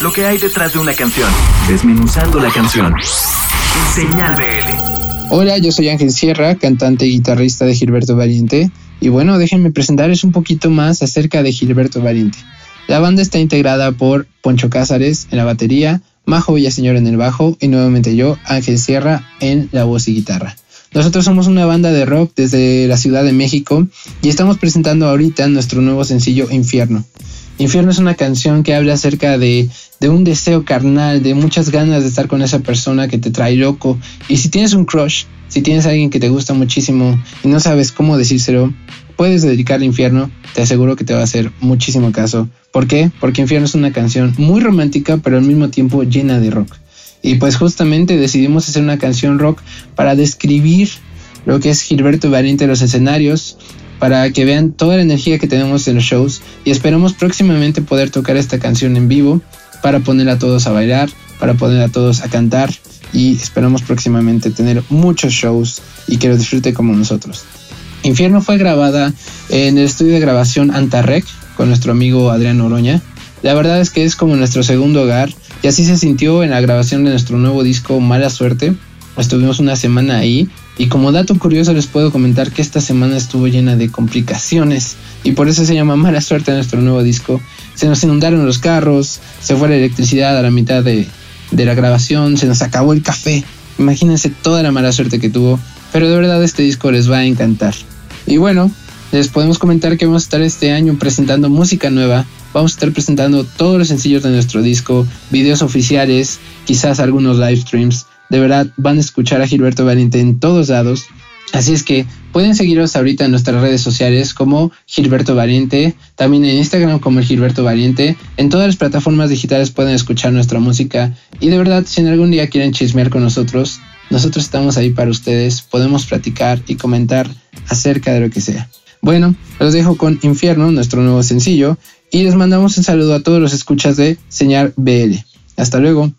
lo que hay detrás de una canción, desmenuzando la canción. Señal BL. Hola, yo soy Ángel Sierra, cantante y guitarrista de Gilberto Valiente. Y bueno, déjenme presentarles un poquito más acerca de Gilberto Valiente. La banda está integrada por Poncho Cázares en la batería, Majo Villaseñor en el bajo y nuevamente yo, Ángel Sierra, en la voz y guitarra. Nosotros somos una banda de rock desde la Ciudad de México y estamos presentando ahorita nuestro nuevo sencillo Infierno. Infierno es una canción que habla acerca de, de, un deseo carnal, de muchas ganas de estar con esa persona que te trae loco. Y si tienes un crush, si tienes a alguien que te gusta muchísimo y no sabes cómo decírselo, puedes dedicarle Infierno, te aseguro que te va a hacer muchísimo caso. ¿Por qué? Porque Infierno es una canción muy romántica, pero al mismo tiempo llena de rock. Y pues justamente decidimos hacer una canción rock para describir lo que es Gilberto Valiente en los escenarios, para que vean toda la energía que tenemos en los shows y esperamos próximamente poder tocar esta canción en vivo para poner a todos a bailar, para poner a todos a cantar y esperamos próximamente tener muchos shows y que lo disfrute como nosotros. Infierno fue grabada en el estudio de grabación Antarrec con nuestro amigo Adrián Oroña. La verdad es que es como nuestro segundo hogar y así se sintió en la grabación de nuestro nuevo disco Mala Suerte. Estuvimos una semana ahí y como dato curioso les puedo comentar que esta semana estuvo llena de complicaciones y por eso se llama Mala Suerte nuestro nuevo disco. Se nos inundaron los carros, se fue la electricidad a la mitad de, de la grabación, se nos acabó el café. Imagínense toda la mala suerte que tuvo, pero de verdad este disco les va a encantar. Y bueno, les podemos comentar que vamos a estar este año presentando música nueva. Vamos a estar presentando todos los sencillos de nuestro disco, videos oficiales, quizás algunos live streams. De verdad, van a escuchar a Gilberto Valiente en todos lados. Así es que pueden seguirnos ahorita en nuestras redes sociales como Gilberto Valiente, también en Instagram como Gilberto Valiente. En todas las plataformas digitales pueden escuchar nuestra música. Y de verdad, si en algún día quieren chismear con nosotros, nosotros estamos ahí para ustedes. Podemos platicar y comentar acerca de lo que sea. Bueno, los dejo con Infierno, nuestro nuevo sencillo, y les mandamos un saludo a todos los escuchas de Señal BL. Hasta luego.